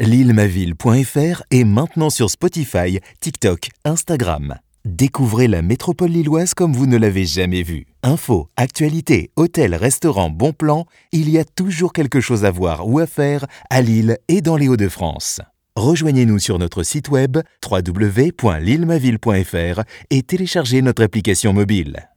L'île-ma-ville.fr est maintenant sur Spotify, TikTok, Instagram. Découvrez la métropole lilloise comme vous ne l'avez jamais vue. Infos, actualités, hôtels, restaurants, bons plans, il y a toujours quelque chose à voir ou à faire à Lille et dans les Hauts-de-France. Rejoignez-nous sur notre site web www.lillemaville.fr et téléchargez notre application mobile.